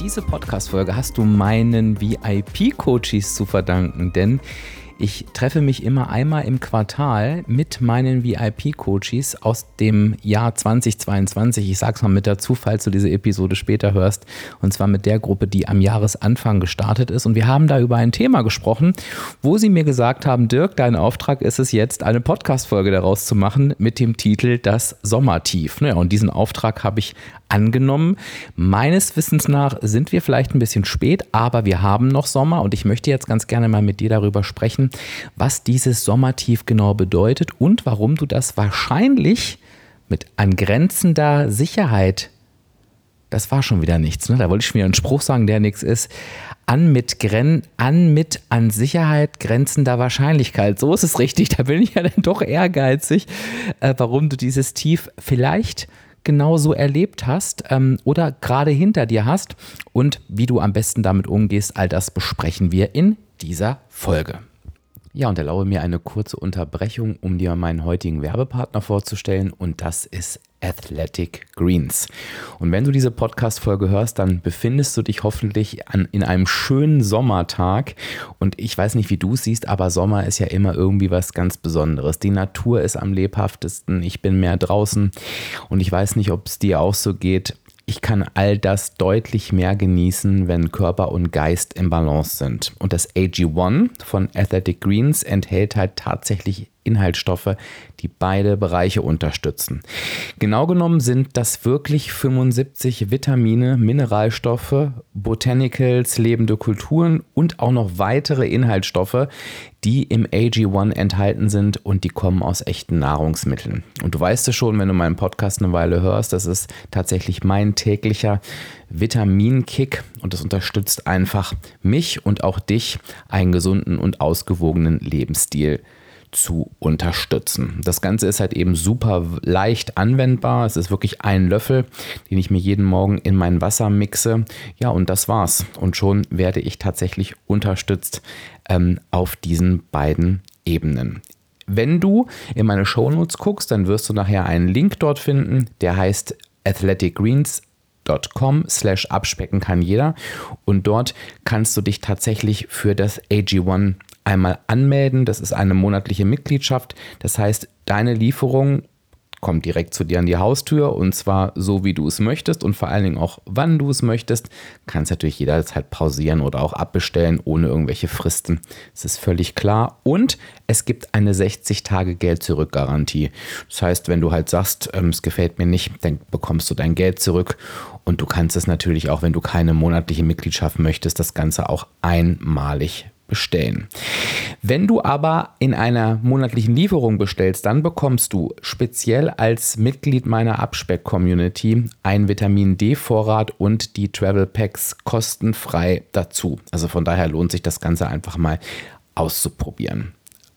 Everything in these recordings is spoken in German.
Diese Podcast-Folge hast du meinen VIP-Coaches zu verdanken, denn ich treffe mich immer einmal im Quartal mit meinen VIP-Coaches aus dem Jahr 2022. Ich sage es mal mit dazu, falls du diese Episode später hörst. Und zwar mit der Gruppe, die am Jahresanfang gestartet ist. Und wir haben da über ein Thema gesprochen, wo sie mir gesagt haben, Dirk, dein Auftrag ist es jetzt, eine Podcast-Folge daraus zu machen mit dem Titel Das Sommertief. Naja, und diesen Auftrag habe ich angenommen. Meines Wissens nach sind wir vielleicht ein bisschen spät, aber wir haben noch Sommer und ich möchte jetzt ganz gerne mal mit dir darüber sprechen, was dieses Sommertief genau bedeutet und warum du das wahrscheinlich mit angrenzender Sicherheit das war schon wieder nichts. Ne? Da wollte ich mir einen Spruch sagen, der nichts ist. An mit, Gren an mit an Sicherheit grenzender Wahrscheinlichkeit. So ist es richtig. Da bin ich ja dann doch ehrgeizig, äh, warum du dieses Tief vielleicht genauso erlebt hast ähm, oder gerade hinter dir hast und wie du am besten damit umgehst, all das besprechen wir in dieser Folge. Ja, und erlaube mir eine kurze Unterbrechung, um dir meinen heutigen Werbepartner vorzustellen und das ist Athletic Greens. Und wenn du diese Podcast-Folge hörst, dann befindest du dich hoffentlich an, in einem schönen Sommertag. Und ich weiß nicht, wie du es siehst, aber Sommer ist ja immer irgendwie was ganz Besonderes. Die Natur ist am lebhaftesten, ich bin mehr draußen und ich weiß nicht, ob es dir auch so geht ich kann all das deutlich mehr genießen, wenn Körper und Geist im Balance sind. Und das AG1 von Athletic Greens enthält halt tatsächlich Inhaltsstoffe, die beide Bereiche unterstützen. Genau genommen sind das wirklich 75 Vitamine, Mineralstoffe, Botanicals, lebende Kulturen und auch noch weitere Inhaltsstoffe, die im AG1 enthalten sind und die kommen aus echten Nahrungsmitteln. Und du weißt es schon, wenn du meinen Podcast eine Weile hörst, das ist tatsächlich mein täglicher Vitaminkick und das unterstützt einfach mich und auch dich, einen gesunden und ausgewogenen Lebensstil zu unterstützen. Das Ganze ist halt eben super leicht anwendbar. Es ist wirklich ein Löffel, den ich mir jeden Morgen in mein Wasser mixe. Ja, und das war's. Und schon werde ich tatsächlich unterstützt ähm, auf diesen beiden Ebenen. Wenn du in meine Shownotes guckst, dann wirst du nachher einen Link dort finden, der heißt Athletic Greens com slash abspecken kann jeder und dort kannst du dich tatsächlich für das AG1 einmal anmelden. Das ist eine monatliche Mitgliedschaft. Das heißt, deine Lieferung kommt direkt zu dir an die Haustür und zwar so, wie du es möchtest und vor allen Dingen auch, wann du es möchtest. Kannst natürlich jederzeit pausieren oder auch abbestellen ohne irgendwelche Fristen. Das ist völlig klar. Und es gibt eine 60-Tage-Geld-Zurück-Garantie. Das heißt, wenn du halt sagst, ähm, es gefällt mir nicht, dann bekommst du dein Geld zurück und du kannst es natürlich auch, wenn du keine monatliche Mitgliedschaft möchtest, das Ganze auch einmalig bestellen. Wenn du aber in einer monatlichen Lieferung bestellst, dann bekommst du speziell als Mitglied meiner Abspeck-Community einen Vitamin D-Vorrat und die Travel Packs kostenfrei dazu. Also von daher lohnt sich das Ganze einfach mal auszuprobieren.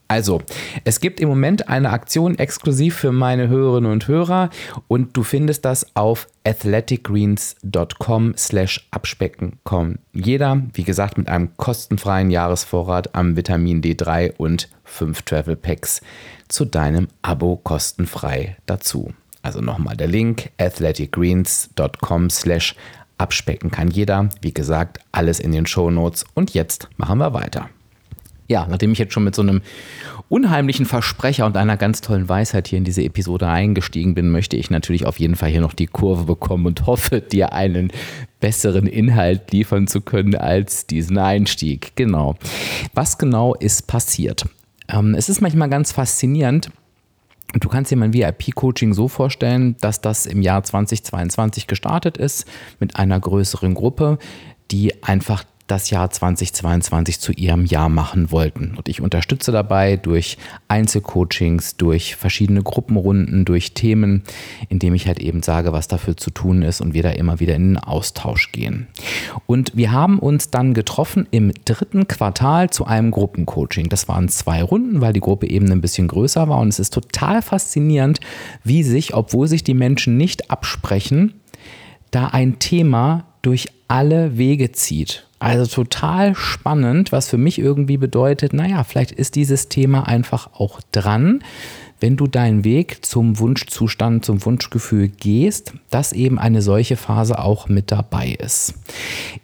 Also, es gibt im Moment eine Aktion exklusiv für meine Hörerinnen und Hörer und du findest das auf athleticgreens.com slash abspecken.com. Jeder, wie gesagt, mit einem kostenfreien Jahresvorrat am Vitamin D3 und 5 Travel Packs zu deinem Abo kostenfrei dazu. Also nochmal der Link athleticgreens.com slash abspecken kann jeder. Wie gesagt, alles in den Show Notes und jetzt machen wir weiter ja, nachdem ich jetzt schon mit so einem unheimlichen Versprecher und einer ganz tollen Weisheit hier in diese Episode eingestiegen bin, möchte ich natürlich auf jeden Fall hier noch die Kurve bekommen und hoffe, dir einen besseren Inhalt liefern zu können als diesen Einstieg. Genau. Was genau ist passiert? Ähm, es ist manchmal ganz faszinierend, Du kannst dir mein VIP-Coaching so vorstellen, dass das im Jahr 2022 gestartet ist mit einer größeren Gruppe, die einfach das Jahr 2022 zu ihrem Jahr machen wollten. Und ich unterstütze dabei durch Einzelcoachings, durch verschiedene Gruppenrunden, durch Themen, indem ich halt eben sage, was dafür zu tun ist und wir da immer wieder in den Austausch gehen. Und wir haben uns dann getroffen im dritten Quartal zu einem Gruppencoaching. Das waren zwei Runden, weil die Gruppe eben ein bisschen größer war und es ist total faszinierend, wie sich, obwohl sich die Menschen nicht absprechen, da ein Thema durch alle Wege zieht. Also total spannend, was für mich irgendwie bedeutet, naja, vielleicht ist dieses Thema einfach auch dran, wenn du deinen Weg zum Wunschzustand, zum Wunschgefühl gehst, dass eben eine solche Phase auch mit dabei ist.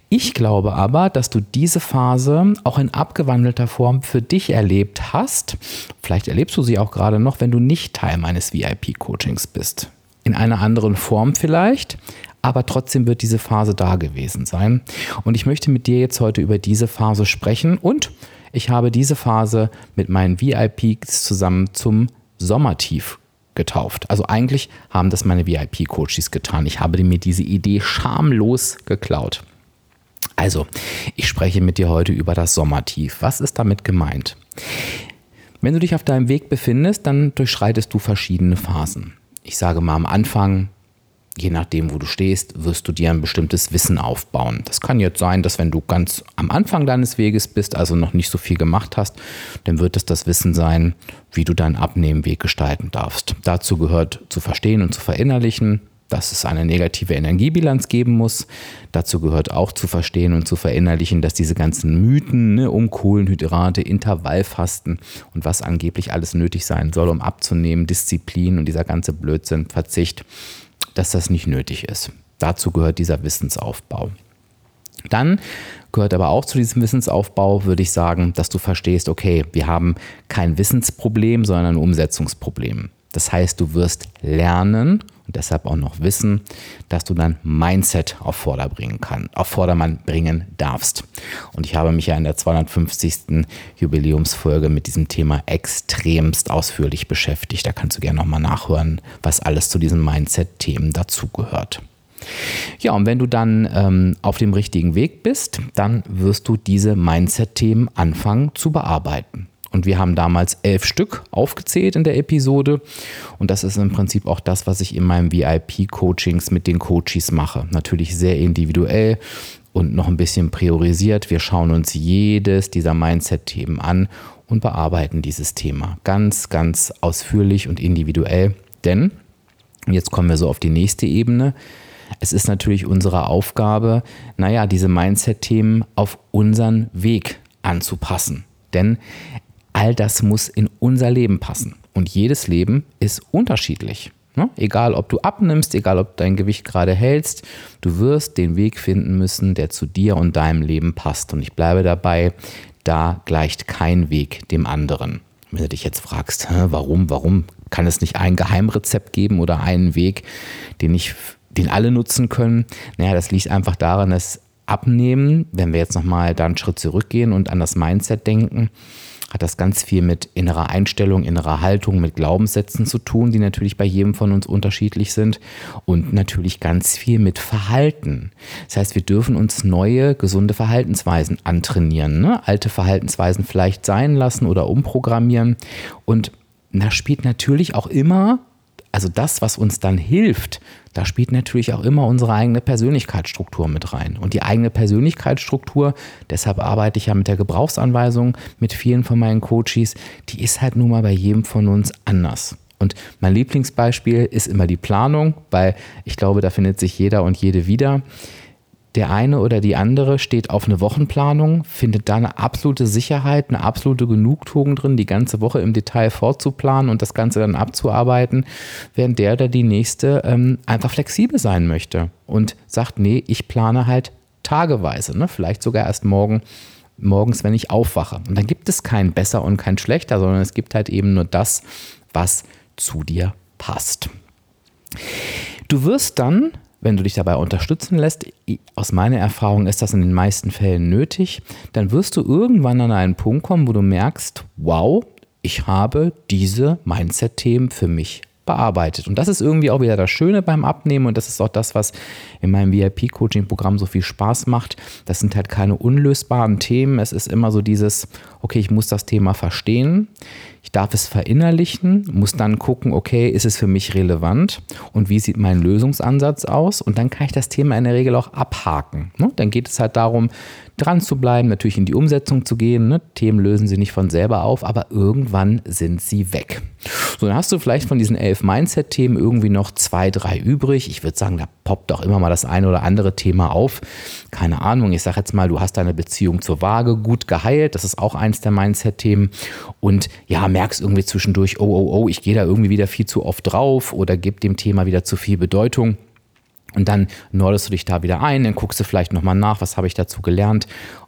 Ich glaube aber, dass du diese Phase auch in abgewandelter Form für dich erlebt hast. Vielleicht erlebst du sie auch gerade noch, wenn du nicht Teil meines VIP-Coachings bist. In einer anderen Form vielleicht, aber trotzdem wird diese Phase da gewesen sein. Und ich möchte mit dir jetzt heute über diese Phase sprechen und ich habe diese Phase mit meinen VIPs zusammen zum Sommertief getauft. Also eigentlich haben das meine VIP-Coaches getan. Ich habe mir diese Idee schamlos geklaut. Also, ich spreche mit dir heute über das Sommertief. Was ist damit gemeint? Wenn du dich auf deinem Weg befindest, dann durchschreitest du verschiedene Phasen. Ich sage mal am Anfang je nachdem, wo du stehst, wirst du dir ein bestimmtes Wissen aufbauen. Das kann jetzt sein, dass wenn du ganz am Anfang deines Weges bist, also noch nicht so viel gemacht hast, dann wird es das Wissen sein, wie du deinen Abnehmweg gestalten darfst. Dazu gehört zu verstehen und zu verinnerlichen, dass es eine negative Energiebilanz geben muss. Dazu gehört auch zu verstehen und zu verinnerlichen, dass diese ganzen Mythen ne, um Kohlenhydrate, Intervallfasten und was angeblich alles nötig sein soll, um abzunehmen, Disziplin und dieser ganze Blödsinn, Verzicht, dass das nicht nötig ist. Dazu gehört dieser Wissensaufbau. Dann gehört aber auch zu diesem Wissensaufbau, würde ich sagen, dass du verstehst, okay, wir haben kein Wissensproblem, sondern ein Umsetzungsproblem. Das heißt, du wirst lernen und deshalb auch noch wissen, dass du dein Mindset auf, Vorder bringen kann, auf Vordermann bringen darfst. Und ich habe mich ja in der 250. Jubiläumsfolge mit diesem Thema extremst ausführlich beschäftigt. Da kannst du gerne nochmal nachhören, was alles zu diesen Mindset-Themen dazugehört. Ja, und wenn du dann ähm, auf dem richtigen Weg bist, dann wirst du diese Mindset-Themen anfangen zu bearbeiten. Und wir haben damals elf Stück aufgezählt in der Episode. Und das ist im Prinzip auch das, was ich in meinem VIP-Coachings mit den Coaches mache. Natürlich sehr individuell und noch ein bisschen priorisiert. Wir schauen uns jedes dieser Mindset-Themen an und bearbeiten dieses Thema ganz, ganz ausführlich und individuell. Denn, jetzt kommen wir so auf die nächste Ebene, es ist natürlich unsere Aufgabe, naja, diese Mindset-Themen auf unseren Weg anzupassen. Denn all das muss in unser Leben passen. Und jedes Leben ist unterschiedlich. Ne? Egal, ob du abnimmst, egal, ob dein Gewicht gerade hältst, du wirst den Weg finden müssen, der zu dir und deinem Leben passt. Und ich bleibe dabei, da gleicht kein Weg dem anderen. Wenn du dich jetzt fragst, warum, warum kann es nicht ein Geheimrezept geben oder einen Weg, den ich, den alle nutzen können? Naja, das liegt einfach daran, dass Abnehmen, wenn wir jetzt nochmal da einen Schritt zurückgehen und an das Mindset denken, hat das ganz viel mit innerer Einstellung, innerer Haltung, mit Glaubenssätzen zu tun, die natürlich bei jedem von uns unterschiedlich sind und natürlich ganz viel mit Verhalten. Das heißt, wir dürfen uns neue, gesunde Verhaltensweisen antrainieren, ne? alte Verhaltensweisen vielleicht sein lassen oder umprogrammieren und da spielt natürlich auch immer also das, was uns dann hilft, da spielt natürlich auch immer unsere eigene Persönlichkeitsstruktur mit rein. Und die eigene Persönlichkeitsstruktur, deshalb arbeite ich ja mit der Gebrauchsanweisung mit vielen von meinen Coaches, die ist halt nun mal bei jedem von uns anders. Und mein Lieblingsbeispiel ist immer die Planung, weil ich glaube, da findet sich jeder und jede wieder der eine oder die andere steht auf eine Wochenplanung, findet da eine absolute Sicherheit, eine absolute Genugtuung drin, die ganze Woche im Detail vorzuplanen und das Ganze dann abzuarbeiten, während der oder die nächste ähm, einfach flexibel sein möchte und sagt, nee, ich plane halt tageweise, ne? vielleicht sogar erst morgen, morgens, wenn ich aufwache. Und dann gibt es kein besser und kein schlechter, sondern es gibt halt eben nur das, was zu dir passt. Du wirst dann wenn du dich dabei unterstützen lässt, aus meiner Erfahrung ist das in den meisten Fällen nötig, dann wirst du irgendwann an einen Punkt kommen, wo du merkst, wow, ich habe diese Mindset-Themen für mich bearbeitet. Und das ist irgendwie auch wieder das Schöne beim Abnehmen und das ist auch das, was in meinem VIP-Coaching-Programm so viel Spaß macht. Das sind halt keine unlösbaren Themen. Es ist immer so dieses, okay, ich muss das Thema verstehen. Ich darf es verinnerlichen, muss dann gucken, okay, ist es für mich relevant und wie sieht mein Lösungsansatz aus? Und dann kann ich das Thema in der Regel auch abhaken. Ne? Dann geht es halt darum, dran zu bleiben, natürlich in die Umsetzung zu gehen. Ne? Themen lösen sie nicht von selber auf, aber irgendwann sind sie weg. So, dann hast du vielleicht von diesen elf Mindset-Themen irgendwie noch zwei, drei übrig. Ich würde sagen, da poppt auch immer mal das eine oder andere Thema auf. Keine Ahnung, ich sage jetzt mal, du hast deine Beziehung zur Waage gut geheilt. Das ist auch eins der Mindset-Themen. Und ja, merkst irgendwie zwischendurch, oh, oh, oh, ich gehe da irgendwie wieder viel zu oft drauf oder gebe dem Thema wieder zu viel Bedeutung. Und dann nordest du dich da wieder ein, dann guckst du vielleicht nochmal nach, was habe ich dazu gelernt.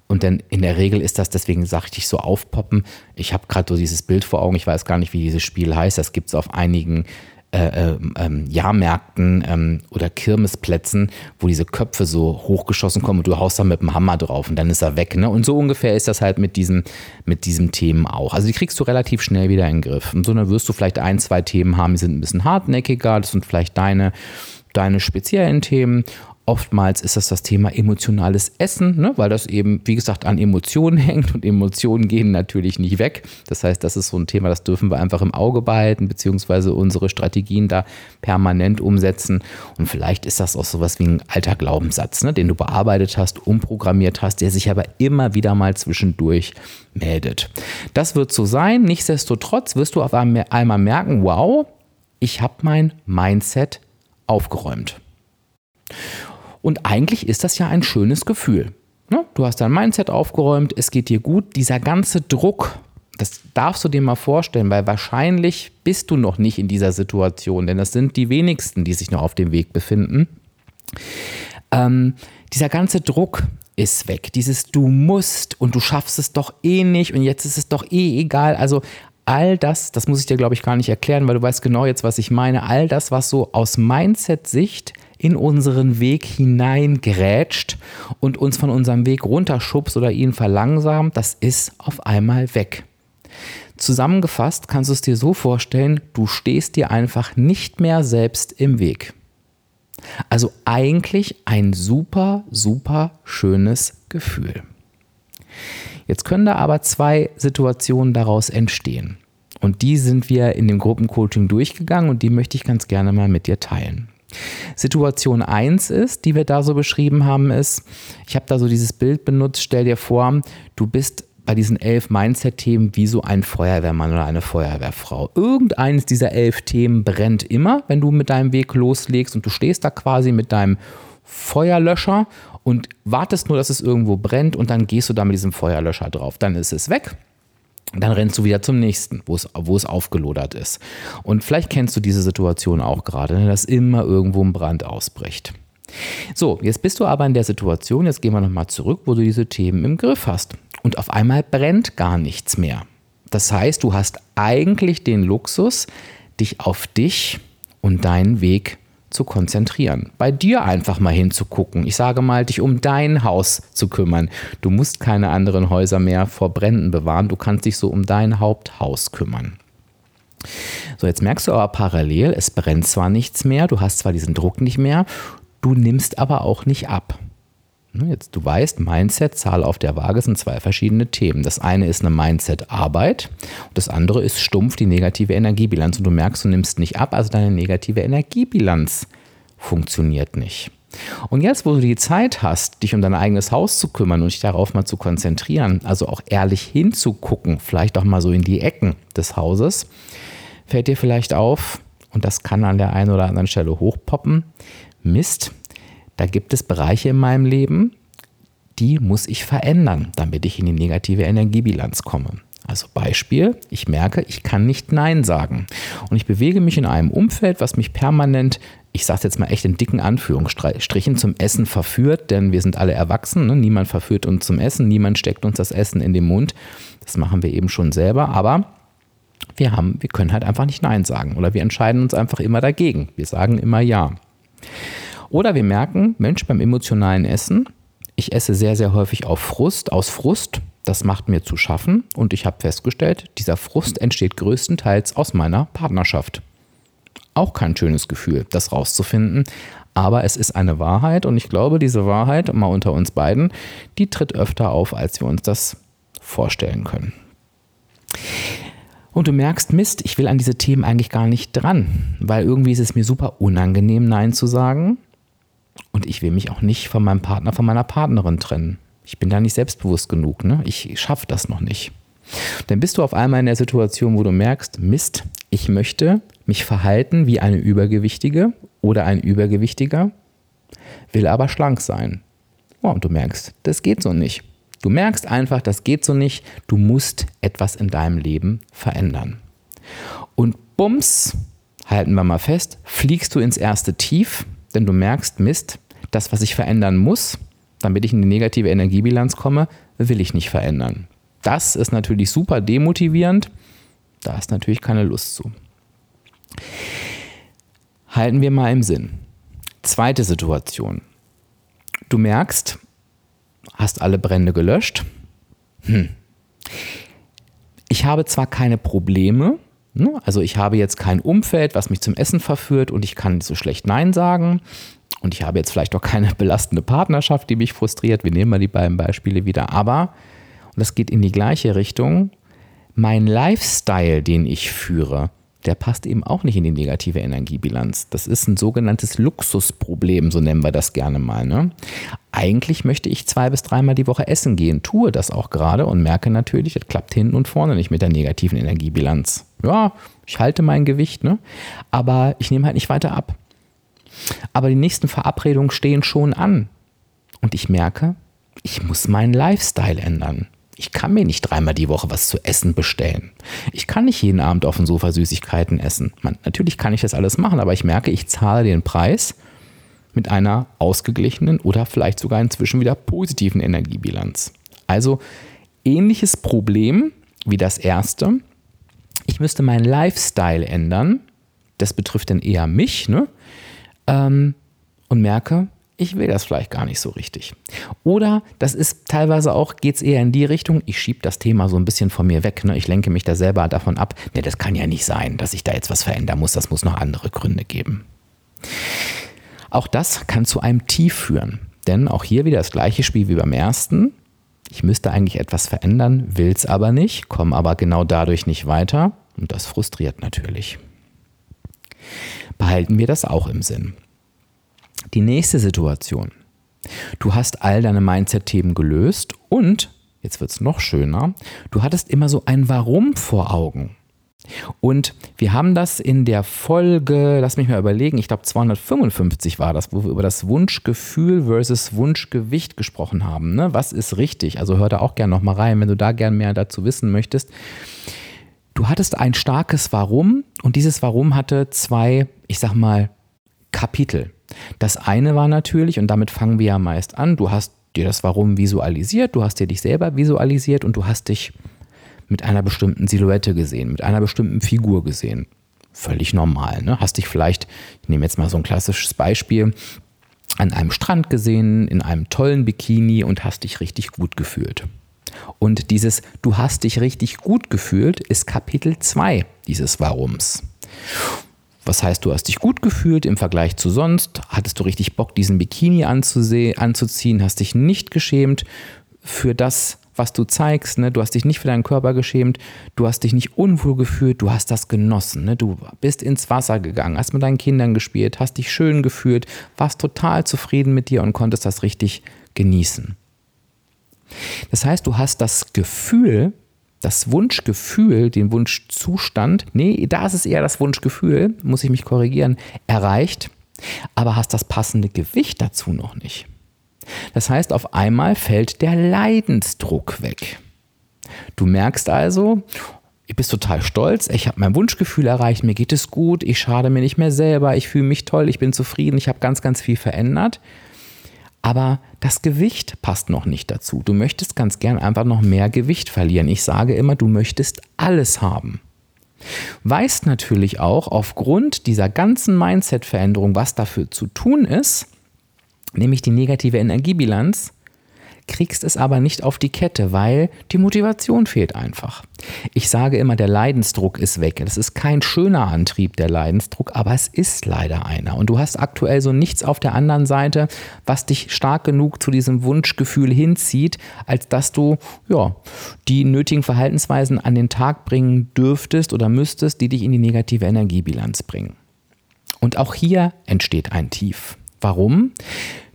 Und dann in der Regel ist das, deswegen sage ich dich so aufpoppen. Ich habe gerade so dieses Bild vor Augen, ich weiß gar nicht, wie dieses Spiel heißt. Das gibt es auf einigen äh, ähm, Jahrmärkten ähm, oder Kirmesplätzen, wo diese Köpfe so hochgeschossen kommen und du haust da mit dem Hammer drauf und dann ist er weg. Ne? Und so ungefähr ist das halt mit diesen, mit diesen Themen auch. Also die kriegst du relativ schnell wieder in den Griff. Und so dann wirst du vielleicht ein, zwei Themen haben, die sind ein bisschen hartnäckiger, das sind vielleicht deine deine speziellen Themen. Oftmals ist das das Thema emotionales Essen, ne, weil das eben, wie gesagt, an Emotionen hängt und Emotionen gehen natürlich nicht weg. Das heißt, das ist so ein Thema, das dürfen wir einfach im Auge behalten, beziehungsweise unsere Strategien da permanent umsetzen. Und vielleicht ist das auch sowas wie ein alter Glaubenssatz, ne, den du bearbeitet hast, umprogrammiert hast, der sich aber immer wieder mal zwischendurch meldet. Das wird so sein. Nichtsdestotrotz wirst du auf einmal merken, wow, ich habe mein Mindset aufgeräumt. Und eigentlich ist das ja ein schönes Gefühl. Ne? Du hast dein Mindset aufgeräumt, es geht dir gut. Dieser ganze Druck, das darfst du dir mal vorstellen, weil wahrscheinlich bist du noch nicht in dieser Situation, denn das sind die wenigsten, die sich noch auf dem Weg befinden. Ähm, dieser ganze Druck ist weg. Dieses Du musst und du schaffst es doch eh nicht und jetzt ist es doch eh egal. Also all das, das muss ich dir, glaube ich, gar nicht erklären, weil du weißt genau jetzt, was ich meine, all das, was so aus Mindset-Sicht in unseren Weg hineingrätscht und uns von unserem Weg runterschubst oder ihn verlangsamt, das ist auf einmal weg. Zusammengefasst kannst du es dir so vorstellen, du stehst dir einfach nicht mehr selbst im Weg. Also eigentlich ein super, super schönes Gefühl. Jetzt können da aber zwei Situationen daraus entstehen. Und die sind wir in dem Gruppencoaching durchgegangen und die möchte ich ganz gerne mal mit dir teilen. Situation 1 ist, die wir da so beschrieben haben, ist, ich habe da so dieses Bild benutzt, stell dir vor, du bist bei diesen elf Mindset-Themen wie so ein Feuerwehrmann oder eine Feuerwehrfrau. Irgendeines dieser elf Themen brennt immer, wenn du mit deinem Weg loslegst und du stehst da quasi mit deinem Feuerlöscher und wartest nur, dass es irgendwo brennt und dann gehst du da mit diesem Feuerlöscher drauf. Dann ist es weg. Dann rennst du wieder zum nächsten, wo es, wo es aufgelodert ist. Und vielleicht kennst du diese Situation auch gerade, ne, dass immer irgendwo ein Brand ausbricht. So, jetzt bist du aber in der Situation, jetzt gehen wir nochmal zurück, wo du diese Themen im Griff hast. Und auf einmal brennt gar nichts mehr. Das heißt, du hast eigentlich den Luxus, dich auf dich und deinen Weg zu konzentrieren. Bei dir einfach mal hinzugucken. Ich sage mal, dich um dein Haus zu kümmern. Du musst keine anderen Häuser mehr vor Bränden bewahren. Du kannst dich so um dein Haupthaus kümmern. So, jetzt merkst du aber parallel, es brennt zwar nichts mehr, du hast zwar diesen Druck nicht mehr, du nimmst aber auch nicht ab. Ne, jetzt, du weißt, Mindset, Zahl auf der Waage sind zwei verschiedene Themen. Das eine ist eine Mindset-Arbeit und das andere ist stumpf die negative Energiebilanz. Und du merkst, du nimmst nicht ab, also deine negative Energiebilanz funktioniert nicht. Und jetzt, wo du die Zeit hast, dich um dein eigenes Haus zu kümmern und dich darauf mal zu konzentrieren, also auch ehrlich hinzugucken, vielleicht auch mal so in die Ecken des Hauses, fällt dir vielleicht auf, und das kann an der einen oder anderen Stelle hochpoppen, Mist, da gibt es Bereiche in meinem Leben, die muss ich verändern, damit ich in die negative Energiebilanz komme. Also Beispiel, ich merke, ich kann nicht Nein sagen. Und ich bewege mich in einem Umfeld, was mich permanent, ich sage es jetzt mal echt in dicken Anführungsstrichen, zum Essen verführt, denn wir sind alle erwachsen, ne? niemand verführt uns zum Essen, niemand steckt uns das Essen in den Mund. Das machen wir eben schon selber, aber wir, haben, wir können halt einfach nicht Nein sagen oder wir entscheiden uns einfach immer dagegen. Wir sagen immer Ja. Oder wir merken, Mensch, beim emotionalen Essen, ich esse sehr, sehr häufig auf Frust, aus Frust. Das macht mir zu schaffen und ich habe festgestellt, dieser Frust entsteht größtenteils aus meiner Partnerschaft. Auch kein schönes Gefühl, das rauszufinden. Aber es ist eine Wahrheit und ich glaube, diese Wahrheit, mal unter uns beiden, die tritt öfter auf, als wir uns das vorstellen können. Und du merkst, Mist, ich will an diese Themen eigentlich gar nicht dran, weil irgendwie ist es mir super unangenehm, Nein zu sagen. Und ich will mich auch nicht von meinem Partner, von meiner Partnerin trennen. Ich bin da nicht selbstbewusst genug. Ne? Ich schaffe das noch nicht. Dann bist du auf einmal in der Situation, wo du merkst, Mist, ich möchte mich verhalten wie eine Übergewichtige oder ein Übergewichtiger, will aber schlank sein. Oh, und du merkst, das geht so nicht. Du merkst einfach, das geht so nicht. Du musst etwas in deinem Leben verändern. Und bums, halten wir mal fest, fliegst du ins erste Tief, denn du merkst, Mist, das, was ich verändern muss, damit ich in die negative Energiebilanz komme, will ich nicht verändern. Das ist natürlich super demotivierend. Da ist natürlich keine Lust zu. Halten wir mal im Sinn. Zweite Situation. Du merkst, hast alle Brände gelöscht. Hm. Ich habe zwar keine Probleme? Also ich habe jetzt kein Umfeld, was mich zum Essen verführt und ich kann so schlecht Nein sagen. Und ich habe jetzt vielleicht auch keine belastende Partnerschaft, die mich frustriert. Wir nehmen mal die beiden Beispiele wieder. Aber und das geht in die gleiche Richtung, mein Lifestyle, den ich führe, der passt eben auch nicht in die negative Energiebilanz. Das ist ein sogenanntes Luxusproblem, so nennen wir das gerne mal. Ne? Eigentlich möchte ich zwei bis dreimal die Woche essen gehen, tue das auch gerade und merke natürlich, das klappt hinten und vorne nicht mit der negativen Energiebilanz. Ja, ich halte mein Gewicht, ne? aber ich nehme halt nicht weiter ab. Aber die nächsten Verabredungen stehen schon an. Und ich merke, ich muss meinen Lifestyle ändern. Ich kann mir nicht dreimal die Woche was zu essen bestellen. Ich kann nicht jeden Abend auf dem Sofa Süßigkeiten essen. Man, natürlich kann ich das alles machen, aber ich merke, ich zahle den Preis mit einer ausgeglichenen oder vielleicht sogar inzwischen wieder positiven Energiebilanz. Also ähnliches Problem wie das erste. Ich müsste meinen Lifestyle ändern. Das betrifft dann eher mich. Ne? Ähm, und merke, ich will das vielleicht gar nicht so richtig. Oder das ist teilweise auch, geht es eher in die Richtung, ich schiebe das Thema so ein bisschen von mir weg. Ne? Ich lenke mich da selber davon ab. Ne, das kann ja nicht sein, dass ich da jetzt was verändern muss. Das muss noch andere Gründe geben. Auch das kann zu einem Tief führen. Denn auch hier wieder das gleiche Spiel wie beim ersten. Ich müsste eigentlich etwas verändern, will es aber nicht, komme aber genau dadurch nicht weiter. Und das frustriert natürlich. Behalten wir das auch im Sinn. Die nächste Situation. Du hast all deine Mindset-Themen gelöst und, jetzt wird es noch schöner, du hattest immer so ein Warum vor Augen. Und wir haben das in der Folge, lass mich mal überlegen, ich glaube 255 war das, wo wir über das Wunschgefühl versus Wunschgewicht gesprochen haben. Ne? Was ist richtig? Also hör da auch gerne nochmal rein, wenn du da gerne mehr dazu wissen möchtest. Du hattest ein starkes Warum und dieses Warum hatte zwei, ich sag mal, Kapitel. Das eine war natürlich, und damit fangen wir ja meist an, du hast dir das Warum visualisiert, du hast dir dich selber visualisiert und du hast dich mit einer bestimmten Silhouette gesehen, mit einer bestimmten Figur gesehen. Völlig normal. Ne? Hast dich vielleicht, ich nehme jetzt mal so ein klassisches Beispiel, an einem Strand gesehen, in einem tollen Bikini und hast dich richtig gut gefühlt. Und dieses Du hast dich richtig gut gefühlt ist Kapitel 2 dieses Warums. Was heißt, du hast dich gut gefühlt im Vergleich zu sonst? Hattest du richtig Bock, diesen Bikini anzuziehen? Hast dich nicht geschämt für das, was du zeigst? Ne? Du hast dich nicht für deinen Körper geschämt. Du hast dich nicht unwohl gefühlt. Du hast das genossen. Ne? Du bist ins Wasser gegangen, hast mit deinen Kindern gespielt, hast dich schön gefühlt, warst total zufrieden mit dir und konntest das richtig genießen. Das heißt, du hast das Gefühl, das Wunschgefühl, den Wunschzustand, nee, da ist es eher das Wunschgefühl, muss ich mich korrigieren, erreicht, aber hast das passende Gewicht dazu noch nicht. Das heißt, auf einmal fällt der Leidensdruck weg. Du merkst also, ich bin total stolz, ich habe mein Wunschgefühl erreicht, mir geht es gut, ich schade mir nicht mehr selber, ich fühle mich toll, ich bin zufrieden, ich habe ganz, ganz viel verändert. Aber das Gewicht passt noch nicht dazu. Du möchtest ganz gern einfach noch mehr Gewicht verlieren. Ich sage immer, du möchtest alles haben. Weißt natürlich auch aufgrund dieser ganzen Mindset-Veränderung, was dafür zu tun ist, nämlich die negative Energiebilanz, kriegst es aber nicht auf die Kette, weil die Motivation fehlt einfach. Ich sage immer, der Leidensdruck ist weg. Das ist kein schöner Antrieb, der Leidensdruck, aber es ist leider einer. Und du hast aktuell so nichts auf der anderen Seite, was dich stark genug zu diesem Wunschgefühl hinzieht, als dass du ja, die nötigen Verhaltensweisen an den Tag bringen dürftest oder müsstest, die dich in die negative Energiebilanz bringen. Und auch hier entsteht ein Tief. Warum?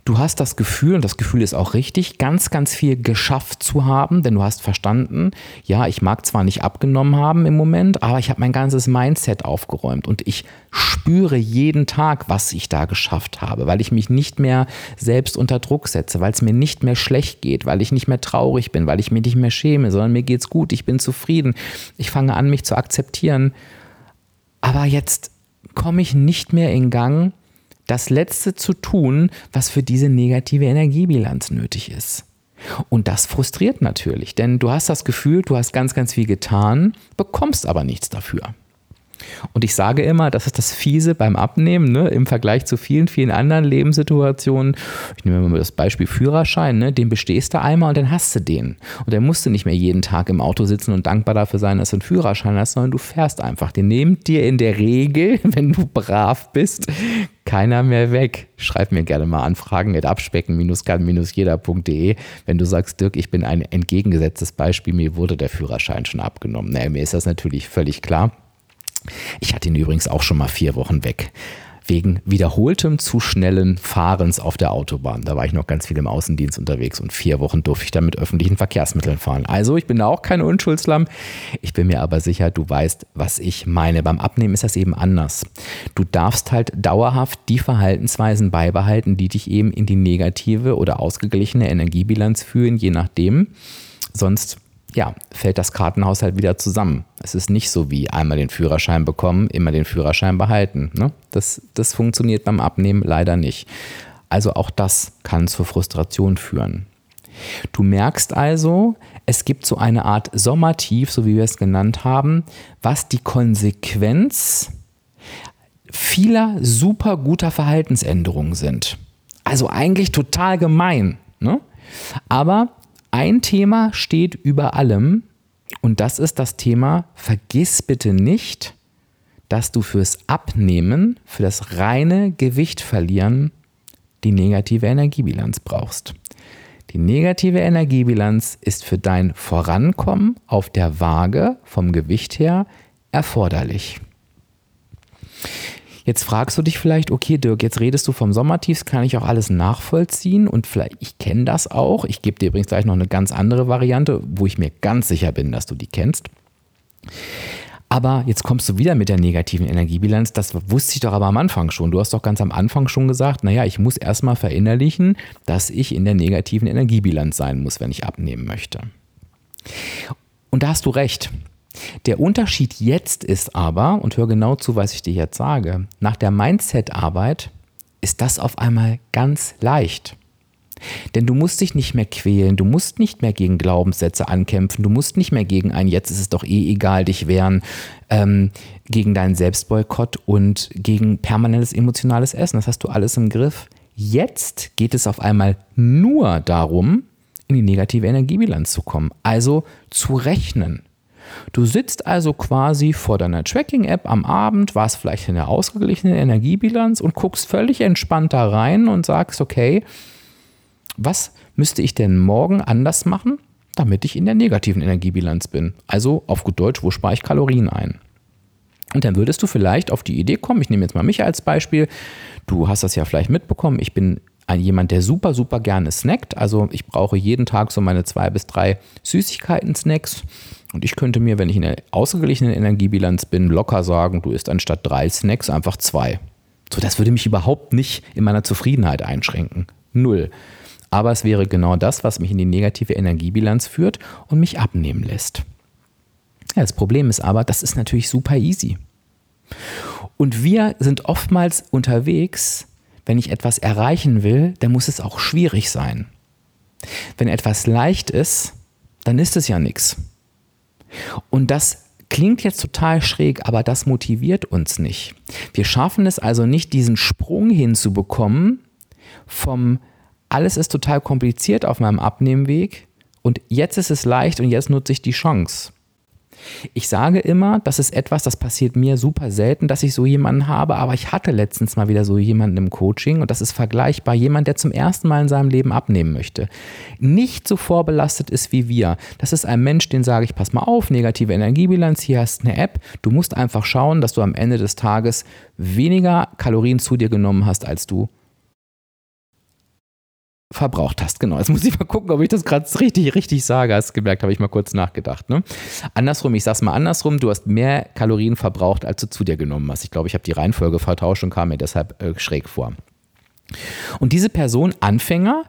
Du hast das Gefühl, und das Gefühl ist auch richtig, ganz, ganz viel geschafft zu haben, denn du hast verstanden, ja, ich mag zwar nicht abgenommen haben im Moment, aber ich habe mein ganzes Mindset aufgeräumt und ich spüre jeden Tag, was ich da geschafft habe, weil ich mich nicht mehr selbst unter Druck setze, weil es mir nicht mehr schlecht geht, weil ich nicht mehr traurig bin, weil ich mich nicht mehr schäme, sondern mir geht's gut, ich bin zufrieden. Ich fange an, mich zu akzeptieren. Aber jetzt komme ich nicht mehr in Gang, das Letzte zu tun, was für diese negative Energiebilanz nötig ist. Und das frustriert natürlich, denn du hast das Gefühl, du hast ganz, ganz viel getan, bekommst aber nichts dafür. Und ich sage immer, das ist das Fiese beim Abnehmen, ne, im Vergleich zu vielen, vielen anderen Lebenssituationen. Ich nehme mal das Beispiel Führerschein, ne, den bestehst du einmal und dann hast du den. Und dann musst du nicht mehr jeden Tag im Auto sitzen und dankbar dafür sein, dass du einen Führerschein hast, sondern du fährst einfach. Den nimmt dir in der Regel, wenn du brav bist, keiner mehr weg. Schreib mir gerne mal Anfragen at abspecken-kann-jeder.de, wenn du sagst, Dirk, ich bin ein entgegengesetztes Beispiel, mir wurde der Führerschein schon abgenommen. Naja, mir ist das natürlich völlig klar. Ich hatte ihn übrigens auch schon mal vier Wochen weg. Wegen wiederholtem zu schnellen Fahrens auf der Autobahn. Da war ich noch ganz viel im Außendienst unterwegs und vier Wochen durfte ich da mit öffentlichen Verkehrsmitteln fahren. Also ich bin da auch kein Unschuldslamm. Ich bin mir aber sicher, du weißt, was ich meine. Beim Abnehmen ist das eben anders. Du darfst halt dauerhaft die Verhaltensweisen beibehalten, die dich eben in die negative oder ausgeglichene Energiebilanz führen, je nachdem. Sonst ja, fällt das Kartenhaus halt wieder zusammen. Es ist nicht so wie einmal den Führerschein bekommen, immer den Führerschein behalten. Ne? Das, das funktioniert beim Abnehmen leider nicht. Also auch das kann zur Frustration führen. Du merkst also, es gibt so eine Art Sommertief, so wie wir es genannt haben, was die Konsequenz vieler super guter Verhaltensänderungen sind. Also eigentlich total gemein. Ne? Aber ein Thema steht über allem und das ist das Thema, vergiss bitte nicht, dass du fürs Abnehmen, für das reine Gewicht verlieren, die negative Energiebilanz brauchst. Die negative Energiebilanz ist für dein Vorankommen auf der Waage vom Gewicht her erforderlich. Jetzt fragst du dich vielleicht, okay, Dirk, jetzt redest du vom Sommertiefs, kann ich auch alles nachvollziehen und vielleicht, ich kenne das auch. Ich gebe dir übrigens gleich noch eine ganz andere Variante, wo ich mir ganz sicher bin, dass du die kennst. Aber jetzt kommst du wieder mit der negativen Energiebilanz. Das wusste ich doch aber am Anfang schon. Du hast doch ganz am Anfang schon gesagt, naja, ich muss erstmal verinnerlichen, dass ich in der negativen Energiebilanz sein muss, wenn ich abnehmen möchte. Und da hast du recht. Der Unterschied jetzt ist aber, und hör genau zu, was ich dir jetzt sage, nach der Mindset-Arbeit ist das auf einmal ganz leicht. Denn du musst dich nicht mehr quälen, du musst nicht mehr gegen Glaubenssätze ankämpfen, du musst nicht mehr gegen ein Jetzt ist es doch eh egal dich wehren, ähm, gegen deinen Selbstboykott und gegen permanentes emotionales Essen. Das hast du alles im Griff. Jetzt geht es auf einmal nur darum, in die negative Energiebilanz zu kommen, also zu rechnen. Du sitzt also quasi vor deiner Tracking-App am Abend, warst vielleicht in der ausgeglichenen Energiebilanz und guckst völlig entspannt da rein und sagst, okay, was müsste ich denn morgen anders machen, damit ich in der negativen Energiebilanz bin? Also auf gut Deutsch, wo spare ich Kalorien ein? Und dann würdest du vielleicht auf die Idee kommen, ich nehme jetzt mal mich als Beispiel, du hast das ja vielleicht mitbekommen, ich bin ein jemand, der super, super gerne snackt. Also ich brauche jeden Tag so meine zwei bis drei Süßigkeiten-Snacks. Und ich könnte mir, wenn ich in der ausgeglichenen Energiebilanz bin, locker sagen, du isst anstatt drei Snacks einfach zwei. So, das würde mich überhaupt nicht in meiner Zufriedenheit einschränken. Null. Aber es wäre genau das, was mich in die negative Energiebilanz führt und mich abnehmen lässt. Ja, das Problem ist aber, das ist natürlich super easy. Und wir sind oftmals unterwegs, wenn ich etwas erreichen will, dann muss es auch schwierig sein. Wenn etwas leicht ist, dann ist es ja nichts. Und das klingt jetzt total schräg, aber das motiviert uns nicht. Wir schaffen es also nicht, diesen Sprung hinzubekommen vom alles ist total kompliziert auf meinem Abnehmweg und jetzt ist es leicht und jetzt nutze ich die Chance. Ich sage immer, das ist etwas, das passiert mir super selten, dass ich so jemanden habe, aber ich hatte letztens mal wieder so jemanden im Coaching und das ist vergleichbar. Jemand, der zum ersten Mal in seinem Leben abnehmen möchte. Nicht so vorbelastet ist wie wir. Das ist ein Mensch, den sage ich, pass mal auf, negative Energiebilanz, hier hast eine App. Du musst einfach schauen, dass du am Ende des Tages weniger Kalorien zu dir genommen hast, als du verbraucht hast. Genau. Jetzt muss ich mal gucken, ob ich das gerade richtig, richtig sage. Hast gemerkt, habe ich mal kurz nachgedacht. Ne? Andersrum, ich sag's mal andersrum, du hast mehr Kalorien verbraucht, als du zu dir genommen hast. Ich glaube, ich habe die Reihenfolge vertauscht und kam mir deshalb äh, schräg vor. Und diese Person, Anfänger,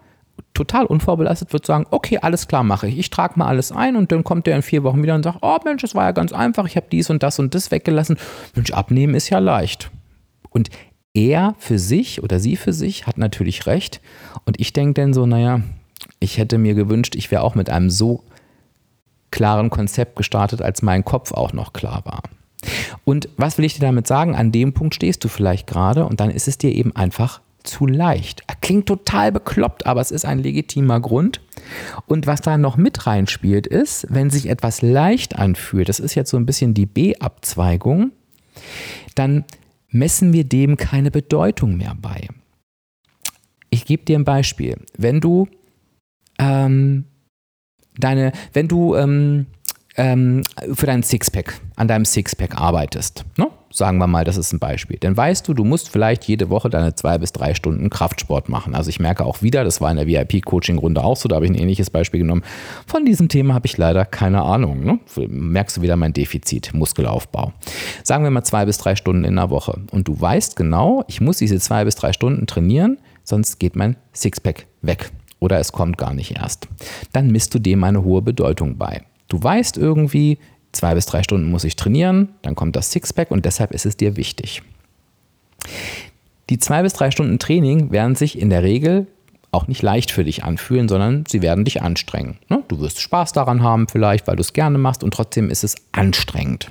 total unvorbelastet, wird sagen, okay, alles klar mache ich. Ich trage mal alles ein und dann kommt der in vier Wochen wieder und sagt, oh Mensch, das war ja ganz einfach, ich habe dies und das und das weggelassen. Mensch, abnehmen ist ja leicht. Und er für sich oder sie für sich hat natürlich recht. Und ich denke dann so, naja, ich hätte mir gewünscht, ich wäre auch mit einem so klaren Konzept gestartet, als mein Kopf auch noch klar war. Und was will ich dir damit sagen? An dem Punkt stehst du vielleicht gerade und dann ist es dir eben einfach zu leicht. Klingt total bekloppt, aber es ist ein legitimer Grund. Und was da noch mit reinspielt, ist, wenn sich etwas leicht anfühlt, das ist jetzt so ein bisschen die B-Abzweigung, dann messen wir dem keine Bedeutung mehr bei. Ich gebe dir ein Beispiel. Wenn du ähm, deine, wenn du ähm, ähm, für dein Sixpack, an deinem Sixpack arbeitest, ne? Sagen wir mal, das ist ein Beispiel, dann weißt du, du musst vielleicht jede Woche deine zwei bis drei Stunden Kraftsport machen. Also ich merke auch wieder, das war in der VIP-Coaching-Runde auch so, da habe ich ein ähnliches Beispiel genommen. Von diesem Thema habe ich leider keine Ahnung. Ne? Merkst du wieder mein Defizit, Muskelaufbau. Sagen wir mal zwei bis drei Stunden in der Woche. Und du weißt genau, ich muss diese zwei bis drei Stunden trainieren, sonst geht mein Sixpack weg. Oder es kommt gar nicht erst. Dann misst du dem eine hohe Bedeutung bei. Du weißt irgendwie, zwei bis drei Stunden muss ich trainieren, dann kommt das Sixpack und deshalb ist es dir wichtig. Die zwei bis drei Stunden Training werden sich in der Regel auch nicht leicht für dich anfühlen, sondern sie werden dich anstrengen. Ne? Du wirst Spaß daran haben vielleicht, weil du es gerne machst und trotzdem ist es anstrengend.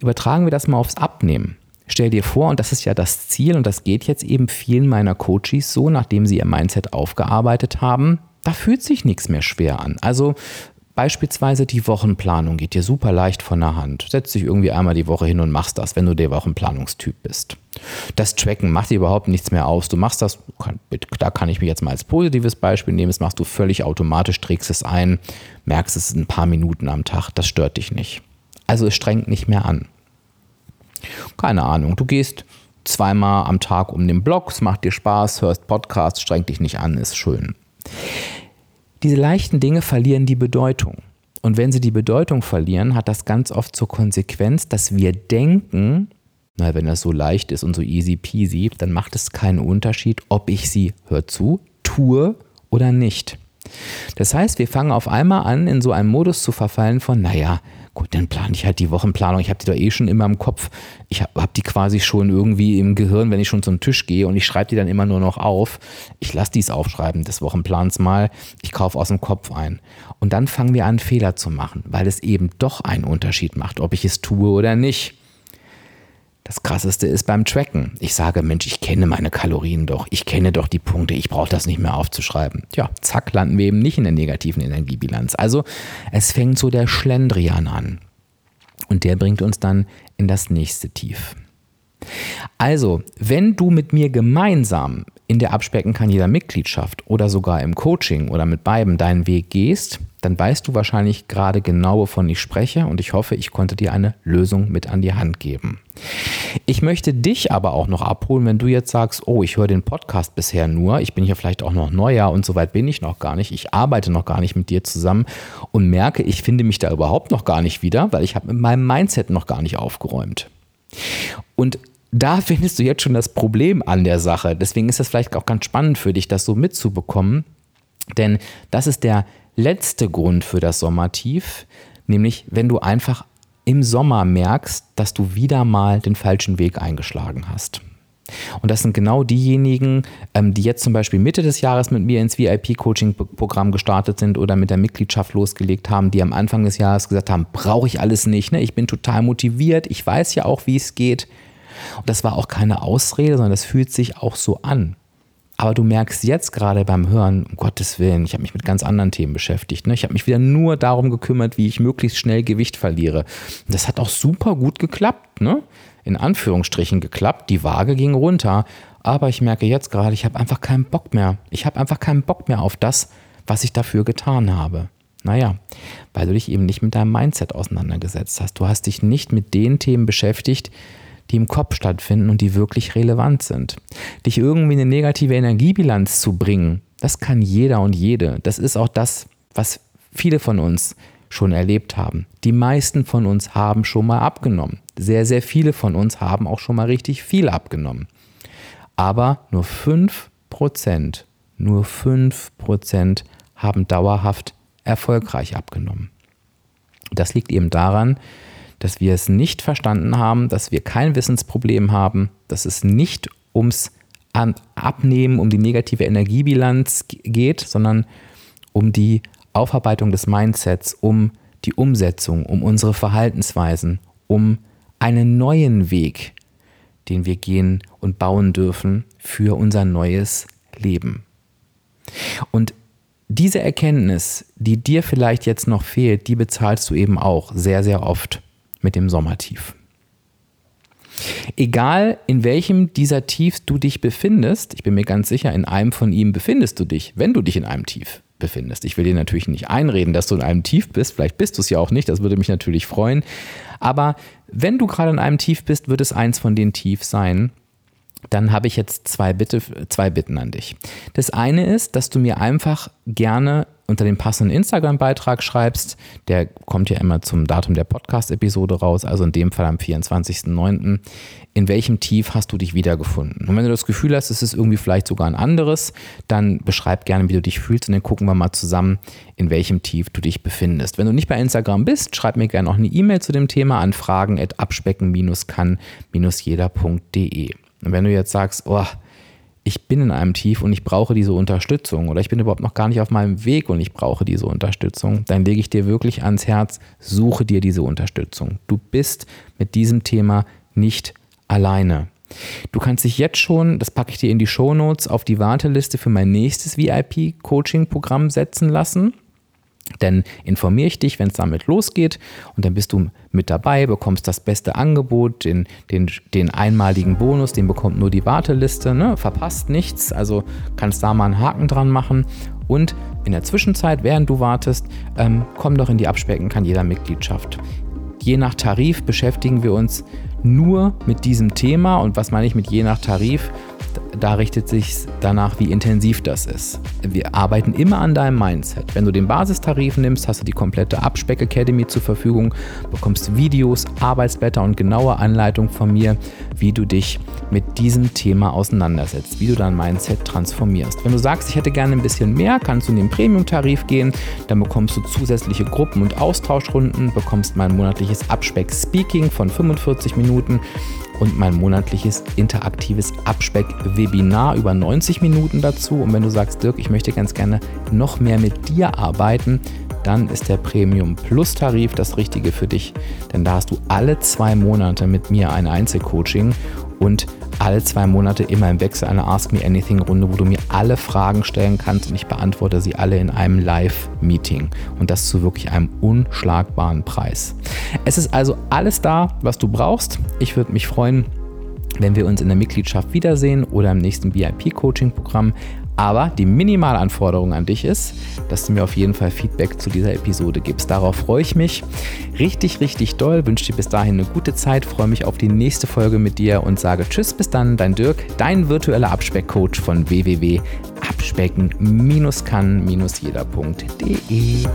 Übertragen wir das mal aufs Abnehmen. Stell dir vor, und das ist ja das Ziel, und das geht jetzt eben vielen meiner Coaches so, nachdem sie ihr Mindset aufgearbeitet haben, da fühlt sich nichts mehr schwer an. Also Beispielsweise die Wochenplanung geht dir super leicht von der Hand. Setz dich irgendwie einmal die Woche hin und machst das, wenn du der Wochenplanungstyp bist. Das Tracken macht dir überhaupt nichts mehr aus. Du machst das, da kann ich mich jetzt mal als positives Beispiel nehmen, das machst du völlig automatisch, trägst es ein, merkst es ein paar Minuten am Tag, das stört dich nicht. Also es strengt nicht mehr an. Keine Ahnung, du gehst zweimal am Tag um den Block, es macht dir Spaß, hörst Podcasts, strengt dich nicht an, ist schön. Diese leichten Dinge verlieren die Bedeutung. Und wenn sie die Bedeutung verlieren, hat das ganz oft zur Konsequenz, dass wir denken, na, wenn das so leicht ist und so easy peasy, dann macht es keinen Unterschied, ob ich sie, hör zu, tue oder nicht. Das heißt, wir fangen auf einmal an, in so einen Modus zu verfallen von, naja, Gut, dann plane ich halt die Wochenplanung. Ich habe die doch eh schon immer im Kopf. Ich habe hab die quasi schon irgendwie im Gehirn, wenn ich schon zum Tisch gehe und ich schreibe die dann immer nur noch auf. Ich lasse dies aufschreiben des Wochenplans mal. Ich kaufe aus dem Kopf ein. Und dann fangen wir an, Fehler zu machen, weil es eben doch einen Unterschied macht, ob ich es tue oder nicht. Das krasseste ist beim Tracken. Ich sage, Mensch, ich kenne meine Kalorien doch, ich kenne doch die Punkte, ich brauche das nicht mehr aufzuschreiben. Ja, zack, landen wir eben nicht in der negativen Energiebilanz. Also es fängt so der Schlendrian an. Und der bringt uns dann in das nächste Tief. Also, wenn du mit mir gemeinsam in der Abspecken kann jeder Mitgliedschaft oder sogar im Coaching oder mit beiden deinen Weg gehst, dann weißt du wahrscheinlich gerade genau, wovon ich spreche und ich hoffe, ich konnte dir eine Lösung mit an die Hand geben. Ich möchte dich aber auch noch abholen, wenn du jetzt sagst, oh, ich höre den Podcast bisher nur, ich bin hier vielleicht auch noch neuer und so weit bin ich noch gar nicht, ich arbeite noch gar nicht mit dir zusammen und merke, ich finde mich da überhaupt noch gar nicht wieder, weil ich habe mit meinem Mindset noch gar nicht aufgeräumt. Und da findest du jetzt schon das Problem an der Sache. Deswegen ist das vielleicht auch ganz spannend für dich, das so mitzubekommen. Denn das ist der letzte Grund für das Sommertief, nämlich wenn du einfach im Sommer merkst, dass du wieder mal den falschen Weg eingeschlagen hast. Und das sind genau diejenigen, ähm, die jetzt zum Beispiel Mitte des Jahres mit mir ins VIP-Coaching-Programm gestartet sind oder mit der Mitgliedschaft losgelegt haben, die am Anfang des Jahres gesagt haben, brauche ich alles nicht, ne? ich bin total motiviert, ich weiß ja auch, wie es geht. Und das war auch keine Ausrede, sondern das fühlt sich auch so an. Aber du merkst jetzt gerade beim Hören, um Gottes Willen, ich habe mich mit ganz anderen Themen beschäftigt. Ne? Ich habe mich wieder nur darum gekümmert, wie ich möglichst schnell Gewicht verliere. Und das hat auch super gut geklappt, ne? In Anführungsstrichen geklappt. Die Waage ging runter. Aber ich merke jetzt gerade, ich habe einfach keinen Bock mehr. Ich habe einfach keinen Bock mehr auf das, was ich dafür getan habe. Naja, weil du dich eben nicht mit deinem Mindset auseinandergesetzt hast. Du hast dich nicht mit den Themen beschäftigt, die im Kopf stattfinden und die wirklich relevant sind. Dich irgendwie eine negative Energiebilanz zu bringen, das kann jeder und jede. Das ist auch das, was viele von uns schon erlebt haben. Die meisten von uns haben schon mal abgenommen. Sehr, sehr viele von uns haben auch schon mal richtig viel abgenommen. Aber nur 5%, nur 5% haben dauerhaft erfolgreich abgenommen. Das liegt eben daran, dass wir es nicht verstanden haben, dass wir kein Wissensproblem haben, dass es nicht ums Abnehmen, um die negative Energiebilanz geht, sondern um die Aufarbeitung des Mindsets, um die Umsetzung, um unsere Verhaltensweisen, um einen neuen Weg, den wir gehen und bauen dürfen für unser neues Leben. Und diese Erkenntnis, die dir vielleicht jetzt noch fehlt, die bezahlst du eben auch sehr, sehr oft mit dem Sommertief. Egal in welchem dieser Tiefs du dich befindest, ich bin mir ganz sicher, in einem von ihm befindest du dich, wenn du dich in einem Tief befindest. Ich will dir natürlich nicht einreden, dass du in einem Tief bist, vielleicht bist du es ja auch nicht, das würde mich natürlich freuen. Aber wenn du gerade in einem Tief bist, wird es eins von den Tiefs sein, dann habe ich jetzt zwei, Bitte, zwei Bitten an dich. Das eine ist, dass du mir einfach gerne unter dem passenden Instagram-Beitrag schreibst. Der kommt ja immer zum Datum der Podcast-Episode raus, also in dem Fall am 24.09. In welchem Tief hast du dich wiedergefunden? Und wenn du das Gefühl hast, es ist irgendwie vielleicht sogar ein anderes, dann beschreib gerne, wie du dich fühlst und dann gucken wir mal zusammen, in welchem Tief du dich befindest. Wenn du nicht bei Instagram bist, schreib mir gerne auch eine E-Mail zu dem Thema an fragen.abspecken-kann-jeder.de. Und wenn du jetzt sagst, oh, ich bin in einem Tief und ich brauche diese Unterstützung oder ich bin überhaupt noch gar nicht auf meinem Weg und ich brauche diese Unterstützung, dann lege ich dir wirklich ans Herz, suche dir diese Unterstützung. Du bist mit diesem Thema nicht alleine. Du kannst dich jetzt schon, das packe ich dir in die Show Notes, auf die Warteliste für mein nächstes VIP-Coaching-Programm setzen lassen. Denn informiere ich dich, wenn es damit losgeht und dann bist du mit dabei, bekommst das beste Angebot, den, den, den einmaligen Bonus, den bekommt nur die Warteliste, ne? verpasst nichts, also kannst da mal einen Haken dran machen und in der Zwischenzeit, während du wartest, ähm, komm doch in die Abspecken kann jeder Mitgliedschaft. Je nach Tarif beschäftigen wir uns nur mit diesem Thema und was meine ich mit je nach Tarif? Da richtet sich danach, wie intensiv das ist. Wir arbeiten immer an deinem Mindset. Wenn du den Basistarif nimmst, hast du die komplette Abspeck Academy zur Verfügung, bekommst Videos, Arbeitsblätter und genaue Anleitung von mir, wie du dich mit diesem Thema auseinandersetzt, wie du dein Mindset transformierst. Wenn du sagst, ich hätte gerne ein bisschen mehr, kannst du in den Premium-Tarif gehen, dann bekommst du zusätzliche Gruppen- und Austauschrunden, bekommst mein monatliches Abspeck-Speaking von 45 Minuten und mein monatliches interaktives Abspeck-Webinar über 90 Minuten dazu. Und wenn du sagst, Dirk, ich möchte ganz gerne noch mehr mit dir arbeiten, dann ist der Premium Plus Tarif das Richtige für dich. Denn da hast du alle zwei Monate mit mir ein Einzelcoaching und alle zwei Monate immer im Wechsel eine Ask Me Anything Runde, wo du mir alle Fragen stellen kannst und ich beantworte sie alle in einem Live-Meeting. Und das zu wirklich einem unschlagbaren Preis. Es ist also alles da, was du brauchst. Ich würde mich freuen, wenn wir uns in der Mitgliedschaft wiedersehen oder im nächsten VIP-Coaching-Programm. Aber die Minimalanforderung an dich ist, dass du mir auf jeden Fall Feedback zu dieser Episode gibst. Darauf freue ich mich richtig, richtig doll. Wünsche dir bis dahin eine gute Zeit, freue mich auf die nächste Folge mit dir und sage Tschüss, bis dann, dein Dirk, dein virtueller Abspeckcoach von www.abspecken-kann-jeder.de.